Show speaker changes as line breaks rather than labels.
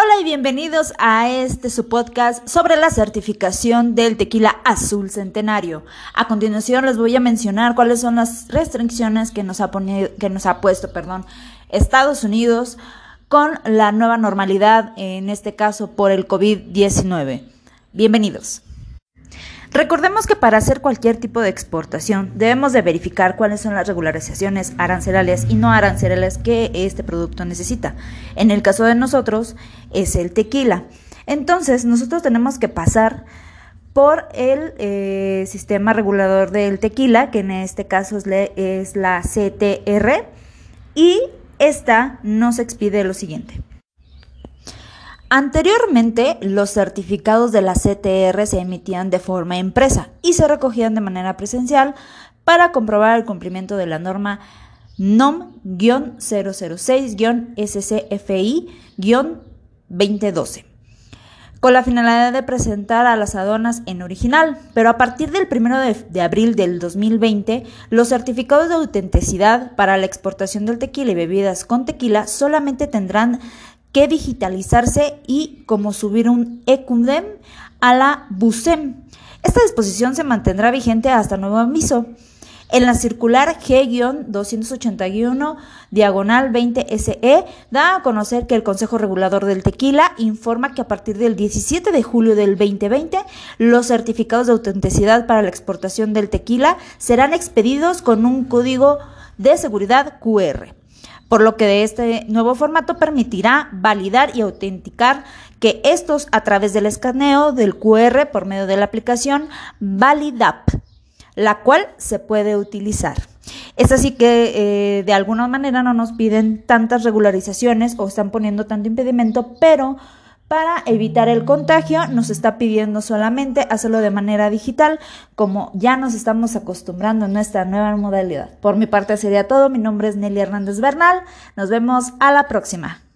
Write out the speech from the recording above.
Hola y bienvenidos a este su podcast sobre la certificación del tequila azul centenario. A continuación les voy a mencionar cuáles son las restricciones que nos ha, que nos ha puesto Estados Unidos con la nueva normalidad, en este caso por el COVID-19. Bienvenidos. Recordemos que para hacer cualquier tipo de exportación debemos de verificar cuáles son las regularizaciones arancelales y no arancelales que este producto necesita. En el caso de nosotros es el tequila. Entonces nosotros tenemos que pasar por el eh, sistema regulador del tequila, que en este caso es, es la CTR, y esta nos expide lo siguiente. Anteriormente, los certificados de la CTR se emitían de forma impresa y se recogían de manera presencial para comprobar el cumplimiento de la norma NOM-006-SCFI-2012 con la finalidad de presentar a las aduanas en original, pero a partir del 1 de, de, abril del 2020, los certificados de autenticidad para la exportación del tequila y bebidas con tequila solamente tendrán que digitalizarse y como subir un ECUDEM a la BUSEM. Esta disposición se mantendrá vigente hasta nuevo aviso. En la circular G-281 diagonal 20 SE da a conocer que el Consejo Regulador del Tequila informa que a partir del 17 de julio del 2020 los certificados de autenticidad para la exportación del tequila serán expedidos con un código de seguridad QR por lo que de este nuevo formato permitirá validar y autenticar que estos a través del escaneo del QR por medio de la aplicación Validap, la cual se puede utilizar. Es así que eh, de alguna manera no nos piden tantas regularizaciones o están poniendo tanto impedimento, pero para evitar el contagio, nos está pidiendo solamente hacerlo de manera digital, como ya nos estamos acostumbrando a nuestra nueva modalidad. Por mi parte sería todo. Mi nombre es Nelly Hernández Bernal. Nos vemos a la próxima.